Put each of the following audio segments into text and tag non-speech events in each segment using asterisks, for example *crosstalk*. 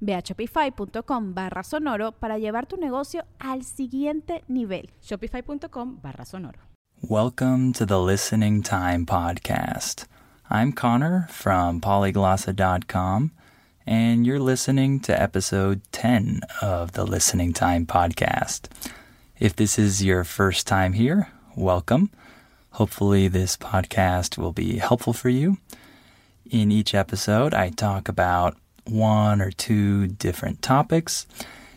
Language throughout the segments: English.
Ve a shopify.com barra sonoro para llevar tu negocio al siguiente nivel. Shopify.com barra sonoro. Welcome to the Listening Time Podcast. I'm Connor from polyglossa.com, and you're listening to episode 10 of the Listening Time Podcast. If this is your first time here, welcome. Hopefully, this podcast will be helpful for you. In each episode, I talk about one or two different topics,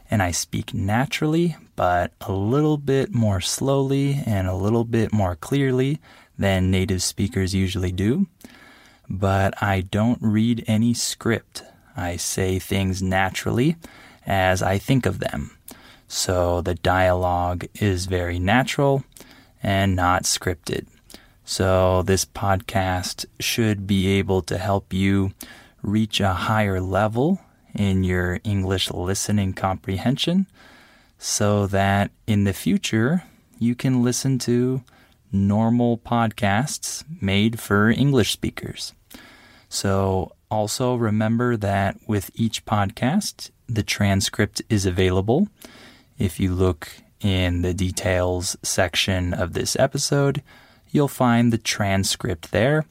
and I speak naturally, but a little bit more slowly and a little bit more clearly than native speakers usually do. But I don't read any script. I say things naturally as I think of them. So the dialogue is very natural and not scripted. So this podcast should be able to help you reach a higher level in your English listening comprehension so that in the future you can listen to normal podcasts made for English speakers. So also remember that with each podcast, the transcript is available. If you look in the details section of this episode, you'll find the transcript there.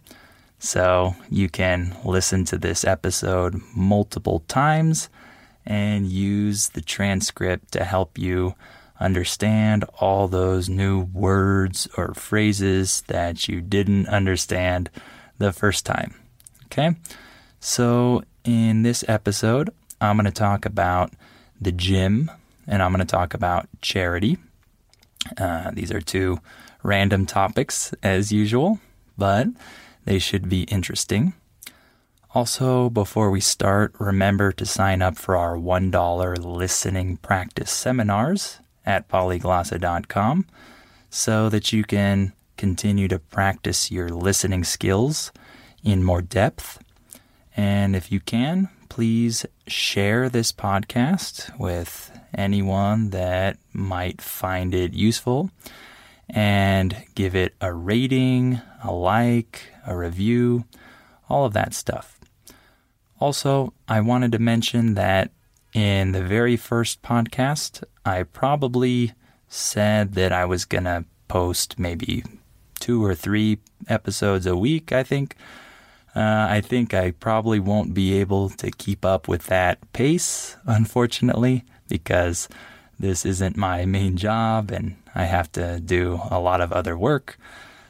So you can listen to this episode multiple times and use the transcript to help you understand all those new words or phrases that you didn't understand the first time. Okay? So in this episode, I'm going to talk about the gym and I'm going to talk about charity. Uh, these are two random topics as usual, but they should be interesting. Also, before we start, remember to sign up for our $1 listening practice seminars at polyglossa.com so that you can continue to practice your listening skills in more depth. And if you can, please share this podcast with anyone that might find it useful and give it a rating, a like, a review, all of that stuff. Also, I wanted to mention that in the very first podcast, I probably said that I was going to post maybe two or three episodes a week, I think. Uh, I think I probably won't be able to keep up with that pace, unfortunately, because this isn't my main job and I have to do a lot of other work.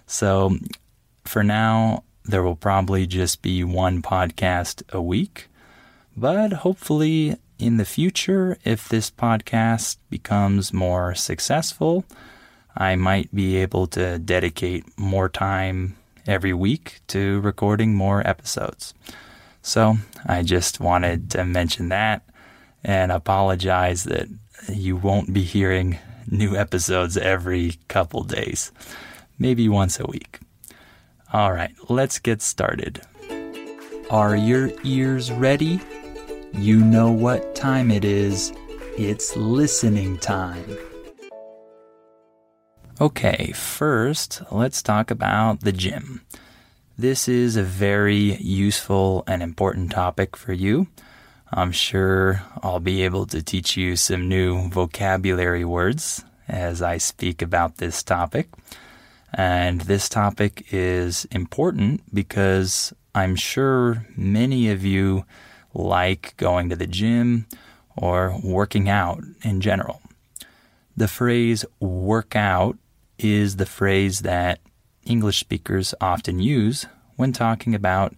So for now, there will probably just be one podcast a week. But hopefully, in the future, if this podcast becomes more successful, I might be able to dedicate more time every week to recording more episodes. So I just wanted to mention that and apologize that you won't be hearing new episodes every couple days, maybe once a week. All right, let's get started. Are your ears ready? You know what time it is. It's listening time. Okay, first, let's talk about the gym. This is a very useful and important topic for you. I'm sure I'll be able to teach you some new vocabulary words as I speak about this topic. And this topic is important because I'm sure many of you like going to the gym or working out in general. The phrase work out is the phrase that English speakers often use when talking about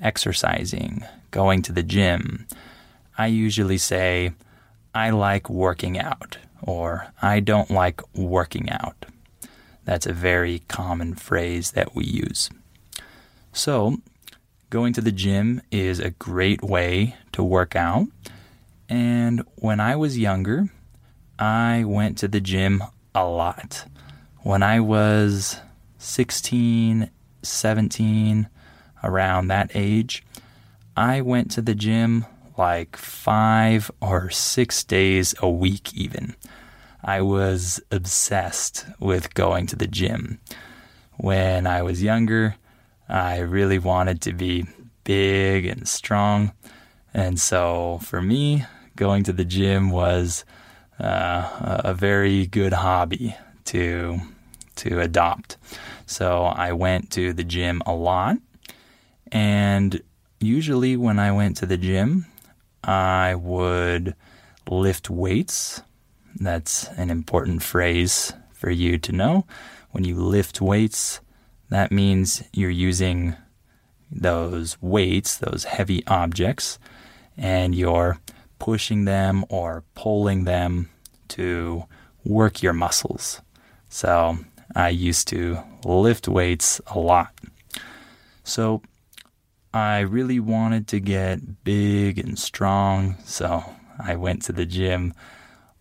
exercising, going to the gym. I usually say, I like working out, or I don't like working out. That's a very common phrase that we use. So, going to the gym is a great way to work out. And when I was younger, I went to the gym a lot. When I was 16, 17, around that age, I went to the gym like five or six days a week, even. I was obsessed with going to the gym. When I was younger, I really wanted to be big and strong. And so for me, going to the gym was uh, a very good hobby to to adopt. So I went to the gym a lot, and usually when I went to the gym, I would lift weights. That's an important phrase for you to know. When you lift weights, that means you're using those weights, those heavy objects, and you're pushing them or pulling them to work your muscles. So I used to lift weights a lot. So I really wanted to get big and strong, so I went to the gym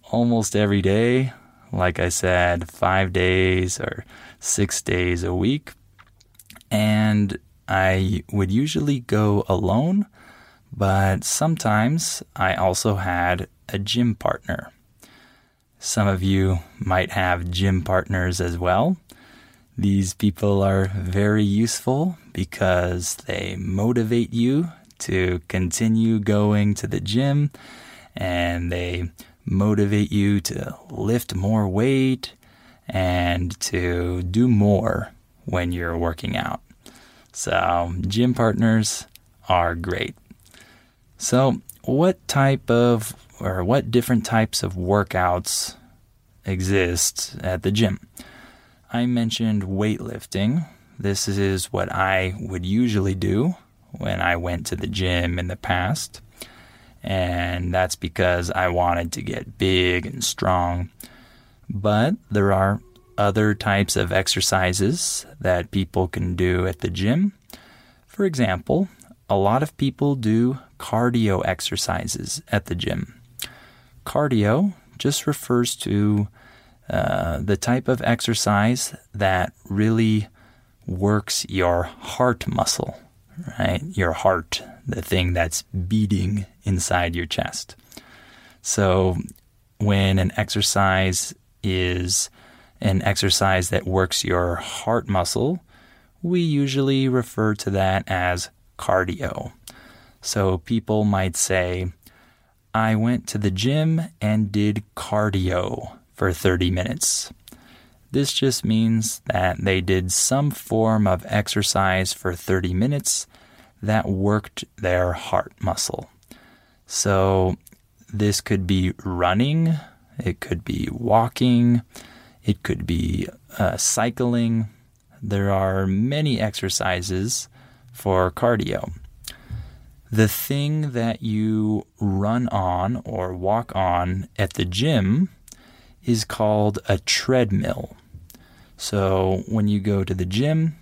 almost every day. Like I said, five days or six days a week. And I would usually go alone, but sometimes I also had a gym partner. Some of you might have gym partners as well. These people are very useful because they motivate you to continue going to the gym and they motivate you to lift more weight and to do more when you're working out. So, gym partners are great. So, what type of or what different types of workouts exist at the gym? I mentioned weightlifting. This is what I would usually do when I went to the gym in the past. And that's because I wanted to get big and strong. But there are other types of exercises that people can do at the gym. For example, a lot of people do cardio exercises at the gym. Cardio just refers to uh, the type of exercise that really works your heart muscle, right? Your heart, the thing that's beating inside your chest. So, when an exercise is an exercise that works your heart muscle, we usually refer to that as cardio. So, people might say, I went to the gym and did cardio for 30 minutes. This just means that they did some form of exercise for 30 minutes that worked their heart muscle. So, this could be running, it could be walking, it could be uh, cycling. There are many exercises for cardio. The thing that you run on or walk on at the gym is called a treadmill. So when you go to the gym,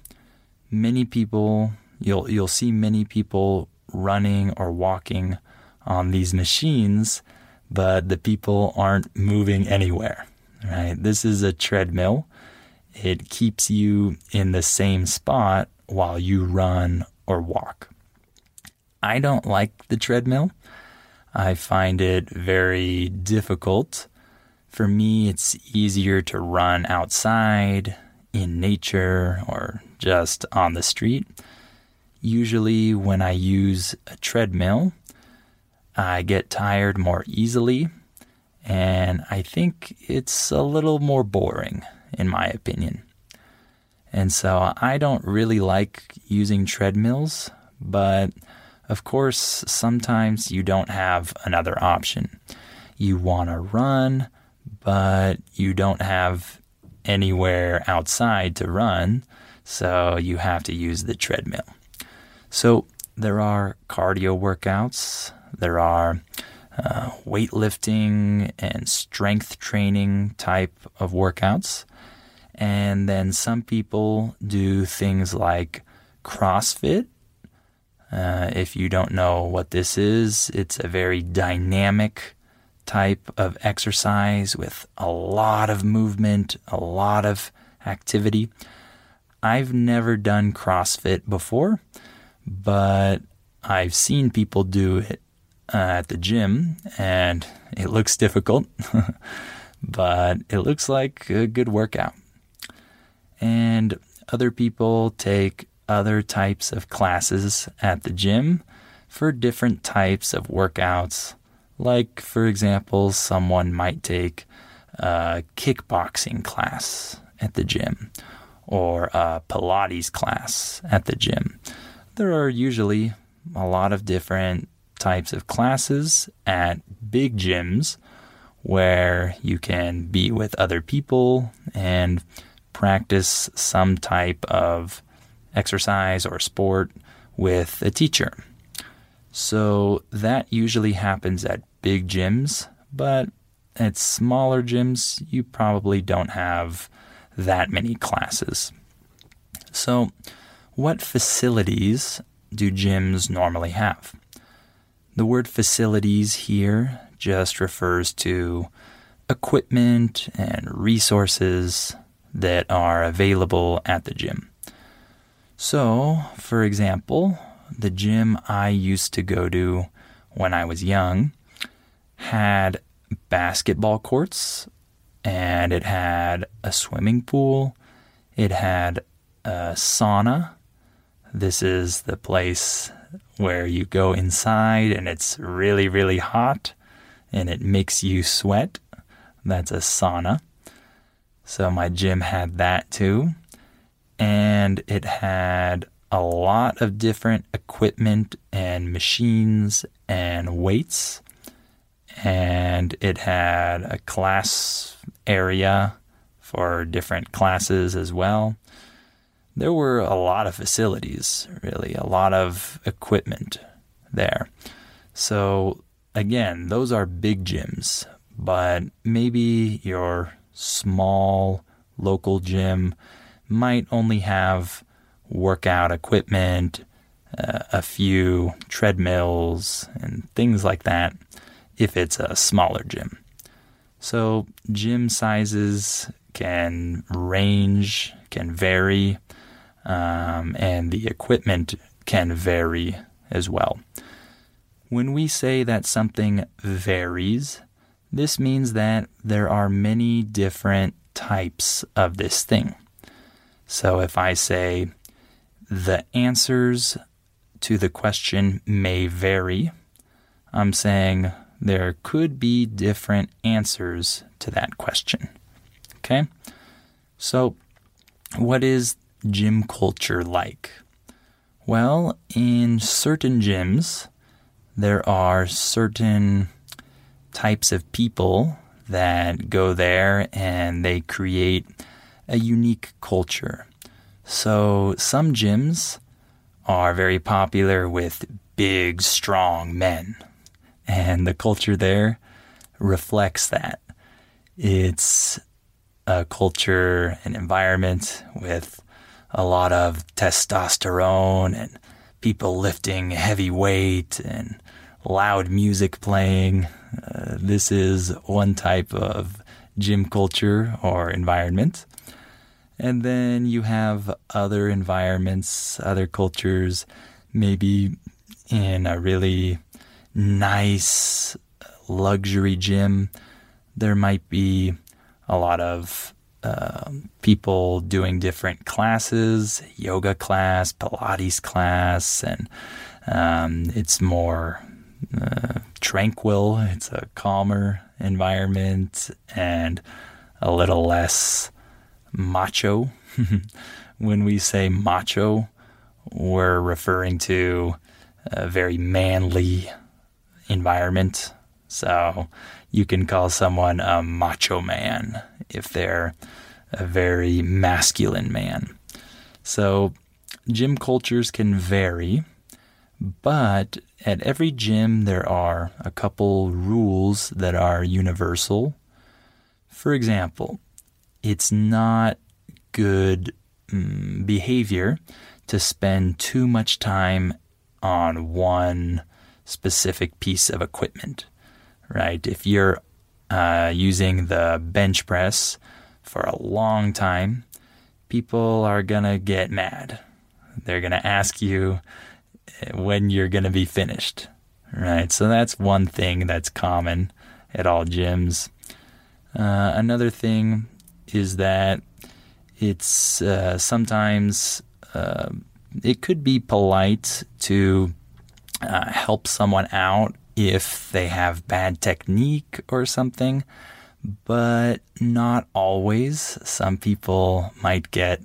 many people you'll you'll see many people running or walking on these machines, but the people aren't moving anywhere. Right? This is a treadmill. It keeps you in the same spot while you run or walk. I don't like the treadmill. I find it very difficult for me, it's easier to run outside, in nature, or just on the street. Usually, when I use a treadmill, I get tired more easily, and I think it's a little more boring, in my opinion. And so I don't really like using treadmills, but of course, sometimes you don't have another option. You want to run, but you don't have anywhere outside to run, so you have to use the treadmill. So there are cardio workouts, there are uh, weightlifting and strength training type of workouts. And then some people do things like CrossFit. Uh, if you don't know what this is, it's a very dynamic type of exercise with a lot of movement, a lot of activity. I've never done CrossFit before, but I've seen people do it uh, at the gym, and it looks difficult, *laughs* but it looks like a good workout. And other people take other types of classes at the gym for different types of workouts. Like, for example, someone might take a kickboxing class at the gym or a Pilates class at the gym. There are usually a lot of different types of classes at big gyms where you can be with other people and practice some type of exercise or sport with a teacher. So that usually happens at big gyms, but at smaller gyms, you probably don't have that many classes. So, what facilities do gyms normally have? The word facilities here just refers to equipment and resources that are available at the gym. So, for example, the gym I used to go to when I was young had basketball courts and it had a swimming pool, it had a sauna. This is the place where you go inside and it's really, really hot and it makes you sweat. That's a sauna. So my gym had that too. And it had a lot of different equipment and machines and weights. And it had a class area for different classes as well there were a lot of facilities, really, a lot of equipment there. So, again, those are big gyms, but maybe your small local gym might only have workout equipment, uh, a few treadmills, and things like that if it's a smaller gym. So, gym sizes can range, can vary um, and the equipment can vary as well. When we say that something varies, this means that there are many different types of this thing. So if I say the answers to the question may vary, I'm saying there could be different answers to that question. Okay? So, what is gym culture like? Well, in certain gyms, there are certain types of people that go there and they create a unique culture. So, some gyms are very popular with big, strong men, and the culture there reflects that. It's a culture, and environment with a lot of testosterone and people lifting heavy weight and loud music playing. Uh, this is one type of gym culture or environment. And then you have other environments, other cultures, maybe in a really nice luxury gym. There might be a lot of um, people doing different classes, yoga class, Pilates class, and um, it's more uh, tranquil. It's a calmer environment and a little less macho. *laughs* when we say macho, we're referring to a very manly environment. So you can call someone a macho man if they're a very masculine man. So, gym cultures can vary, but at every gym there are a couple rules that are universal. For example, it's not good mm, behavior to spend too much time on one specific piece of equipment, right? If you're uh, using the bench press for a long time, people are going to get mad. They're going to ask you when you're going to be finished, right? So that's one thing that's common at all gyms. Uh, another thing is that it's uh, sometimes uh, it could be polite to uh, help someone out if they have bad technique or something, but not always. Some people might get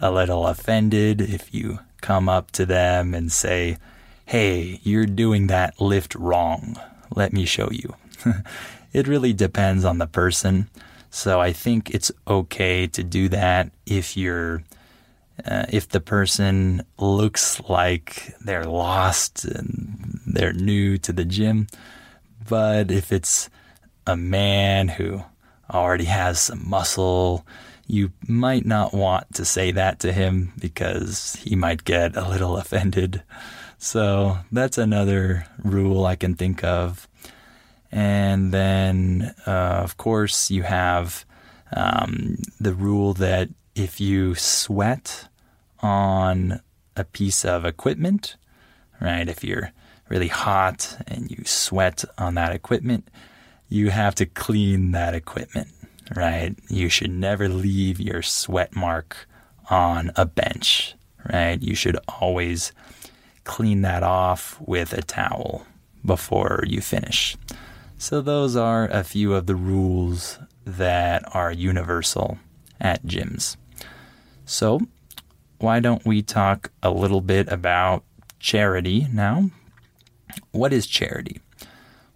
a little offended if you come up to them and say, Hey, you're doing that lift wrong. Let me show you. *laughs* it really depends on the person. So I think it's okay to do that if you're uh, if the person looks like they're lost and they're new to the gym. But if it's a man who already has some muscle, you might not want to say that to him because he might get a little *laughs* offended. So that's another rule I can think of. And then, uh, of course, you have um, the rule that if you sweat on a piece of equipment, right? If you're really hot and you sweat on that equipment, you have to clean that equipment, right? You should never leave your sweat mark on a bench, right? You should always clean that off with a towel before you finish. So, those are a few of the rules that are universal at gyms. So, why don't we talk a little bit about charity now? What is charity?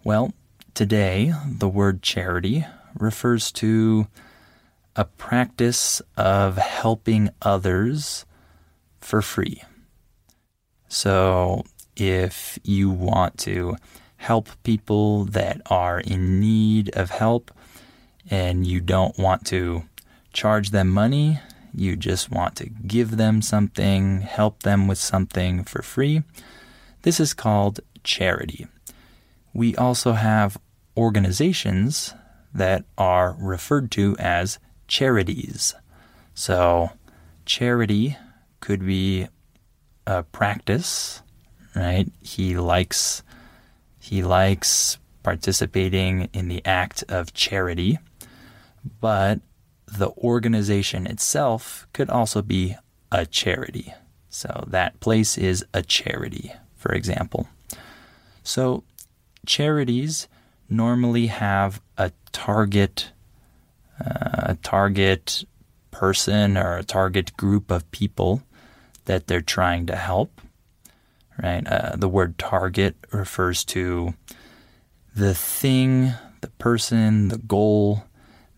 Well, today the word charity refers to a practice of helping others for free. So, if you want to help people that are in need of help and you don't want to charge them money, you just want to give them something, help them with something for free. This is called charity. We also have organizations that are referred to as charities. So, charity could be a practice, right? He likes he likes participating in the act of charity, but the organization itself could also be a charity. So that place is a charity, for example. So charities normally have a target, uh, a target person or a target group of people that they're trying to help. Right? Uh, the word target refers to the thing, the person, the goal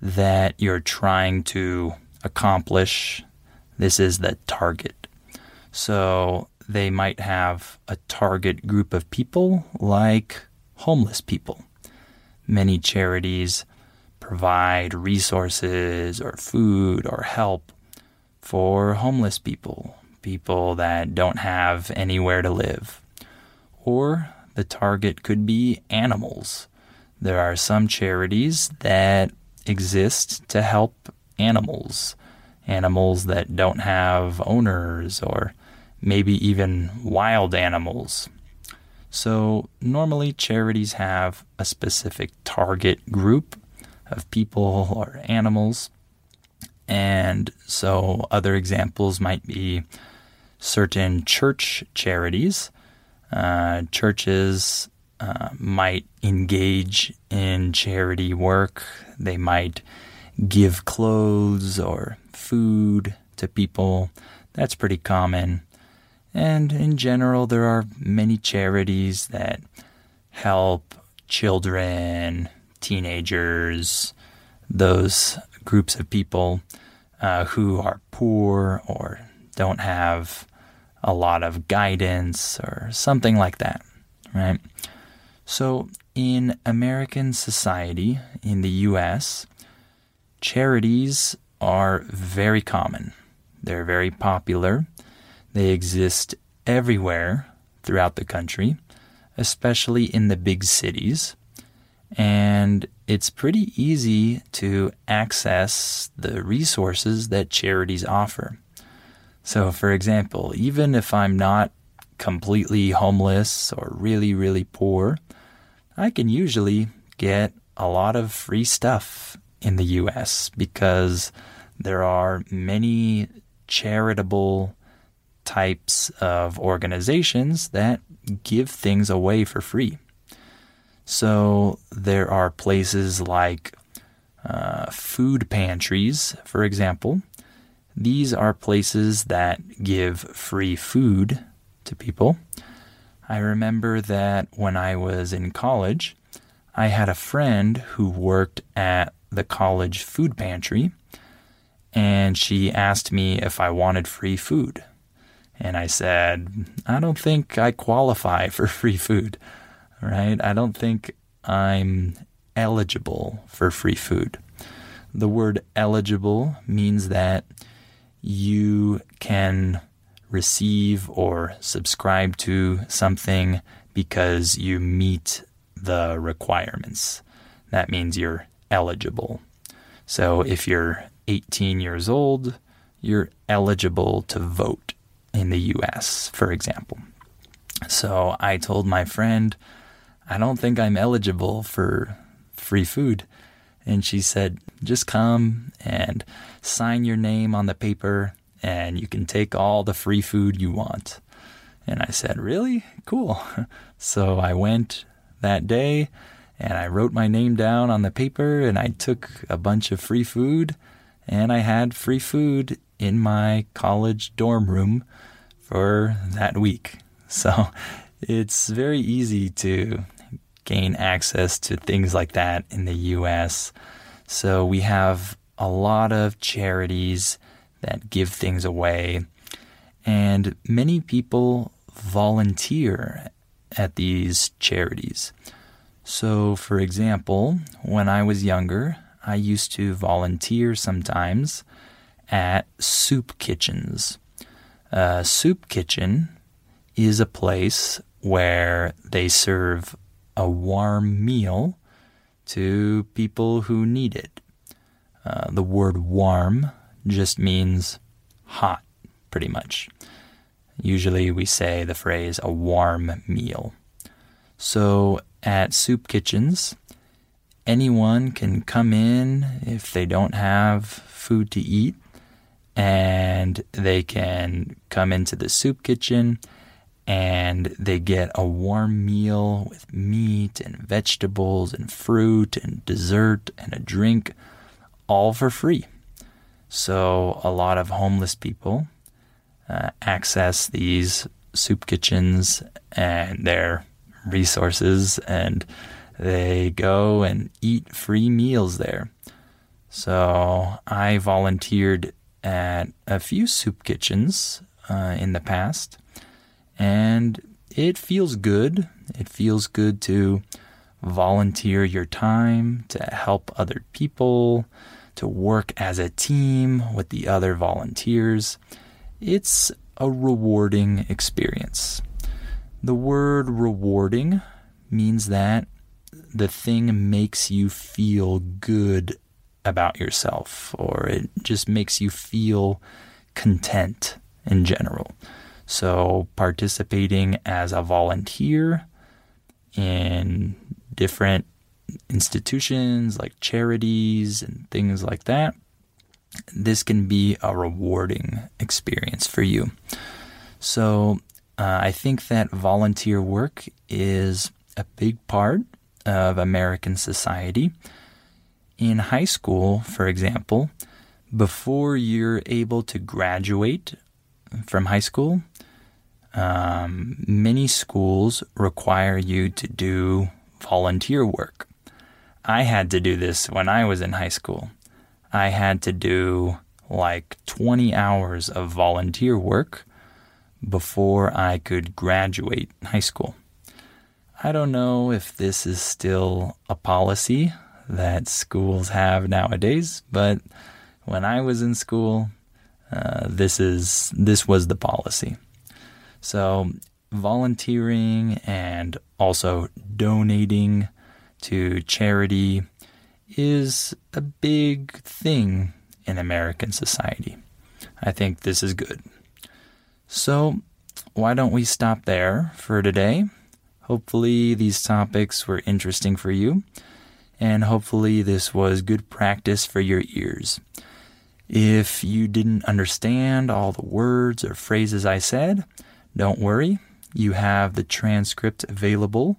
that you're trying to accomplish. This is the target. So they might have a target group of people like homeless people. Many charities provide resources or food or help for homeless people, people that don't have anywhere to live. Or the target could be animals. There are some charities that exist to help animals, animals that don't have owners, or maybe even wild animals. So, normally charities have a specific target group of people or animals. And so, other examples might be certain church charities. Uh, churches uh, might engage in charity work. They might give clothes or food to people. That's pretty common. And in general, there are many charities that help children, teenagers, those groups of people uh, who are poor or don't have a lot of guidance or something like that, right? So, in American society, in the US, charities are very common. They're very popular. They exist everywhere throughout the country, especially in the big cities. And it's pretty easy to access the resources that charities offer. So, for example, even if I'm not completely homeless or really, really poor, I can usually get a lot of free stuff in the US because there are many charitable types of organizations that give things away for free. So there are places like uh, food pantries, for example. These are places that give free food to people. I remember that when I was in college, I had a friend who worked at the college food pantry and she asked me if I wanted free food. And I said, I don't think I qualify for *laughs* free food, right? I don't think I'm eligible for free food. The word eligible means that you can receive or subscribe to something because you meet the requirements. That means you're eligible. So if you're 18 years old, you're eligible to vote in the US, for example. So I told my friend, I don't think I'm eligible for free food. And she said, just come and sign your name on the paper and you can take all the free food you want. And I said, really? Cool. *laughs* So I went that day and I wrote my name down on the paper and I took a bunch of free food and I had free food in my college dorm room for that week. *laughs* So it's very easy to gain access to things like that in the US. So we have a lot of charities that give things away, and many people volunteer at these charities. So, for example, when I was younger, I used to volunteer sometimes at soup kitchens. A soup kitchen is a place where they serve a warm meal to people who need it. Uh, the word warm just means hot, pretty much. Usually we say the phrase a warm meal. So at soup kitchens, anyone can come in if they don't have food to eat and they can come into the soup kitchen and they get a warm meal with meat and vegetables and fruit and dessert and a drink all for free. So a lot of homeless people uh, access these soup kitchens and they're resources and they go and eat free meals there. So I volunteered at a few soup kitchens uh, in the past, and it feels good. It feels good to volunteer your time to help other people, to work as a team with the other volunteers. It's a rewarding experience. The word rewarding means that the thing makes you feel good about yourself, or it just makes you feel content in general. So, participating as a volunteer in different institutions like charities and things like that, this can be a rewarding experience for you. So, uh, I think that volunteer work is a big part of American society. In high school, for example, before you're able to graduate from high school, um, many schools require you to do volunteer work. I had to do this when I was in high school. I had to do like 20 hours of volunteer work before I could graduate high school. I don't know if this is still a policy that schools have nowadays, but when I was in school, uh, this is this was the policy. So volunteering and also donating to charity is a big thing in American society. I think this is good. So, why don't we stop there for today? Hopefully, these topics were interesting for you, and hopefully, this was good practice for your ears. If you didn't understand all the words or phrases I said, don't worry. You have the transcript available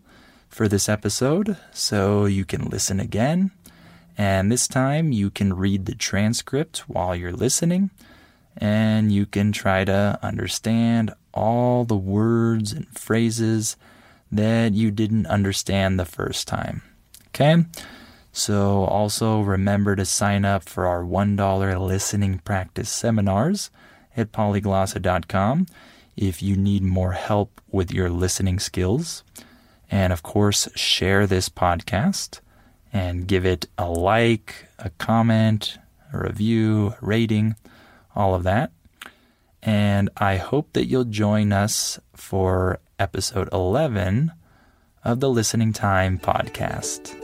for this episode, so you can listen again. And this time you can read the transcript while you're listening, and you can try to understand all the words and phrases that you didn't understand the first time. Okay? So also remember to sign up for our $1 listening practice seminars at polyglossa.com if you need more help with your listening skills. And of course, share this podcast and give it a like, a comment, a review, a rating, all of that. And I hope that you'll join us for episode 11 of the Listening Time podcast.